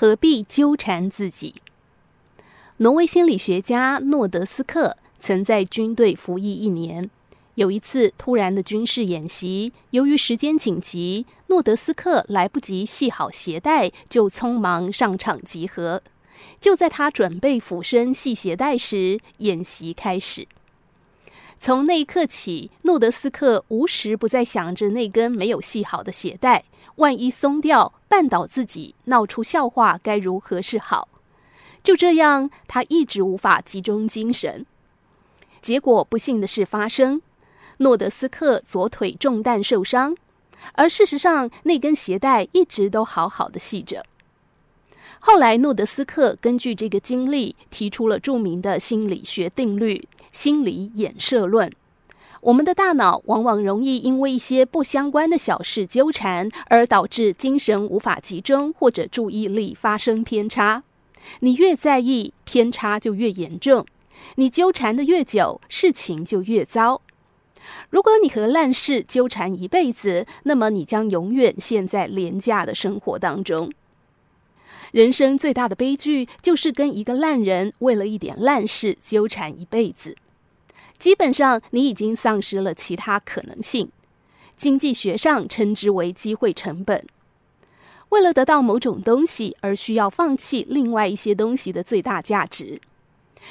何必纠缠自己？挪威心理学家诺德斯克曾在军队服役一年。有一次突然的军事演习，由于时间紧急，诺德斯克来不及系好鞋带，就匆忙上场集合。就在他准备俯身系鞋带时，演习开始。从那一刻起，诺德斯克无时不在想着那根没有系好的鞋带，万一松掉，绊倒自己，闹出笑话，该如何是好？就这样，他一直无法集中精神。结果，不幸的事发生。诺德斯克左腿中弹受伤，而事实上那根鞋带一直都好好的系着。后来，诺德斯克根据这个经历提出了著名的心理学定律——心理衍射论。我们的大脑往往容易因为一些不相关的小事纠缠，而导致精神无法集中或者注意力发生偏差。你越在意，偏差就越严重；你纠缠的越久，事情就越糟。如果你和烂事纠缠一辈子，那么你将永远陷在廉价的生活当中。人生最大的悲剧就是跟一个烂人为了一点烂事纠缠一辈子。基本上，你已经丧失了其他可能性。经济学上称之为机会成本。为了得到某种东西而需要放弃另外一些东西的最大价值。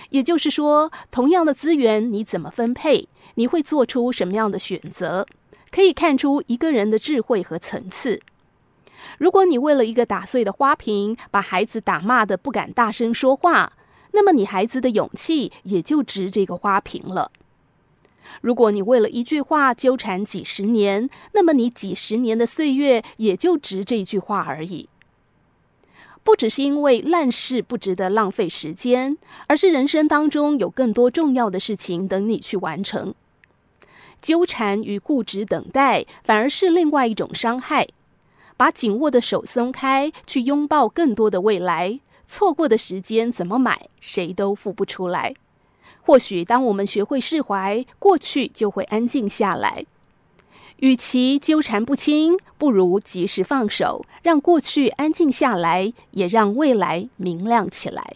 也就是说，同样的资源，你怎么分配？你会做出什么样的选择？可以看出一个人的智慧和层次。如果你为了一个打碎的花瓶，把孩子打骂的不敢大声说话，那么你孩子的勇气也就值这个花瓶了。如果你为了一句话纠缠几十年，那么你几十年的岁月也就值这句话而已。不只是因为烂事不值得浪费时间，而是人生当中有更多重要的事情等你去完成。纠缠与固执等待，反而是另外一种伤害。把紧握的手松开，去拥抱更多的未来。错过的时间怎么买，谁都付不出来。或许当我们学会释怀，过去就会安静下来。与其纠缠不清，不如及时放手，让过去安静下来，也让未来明亮起来。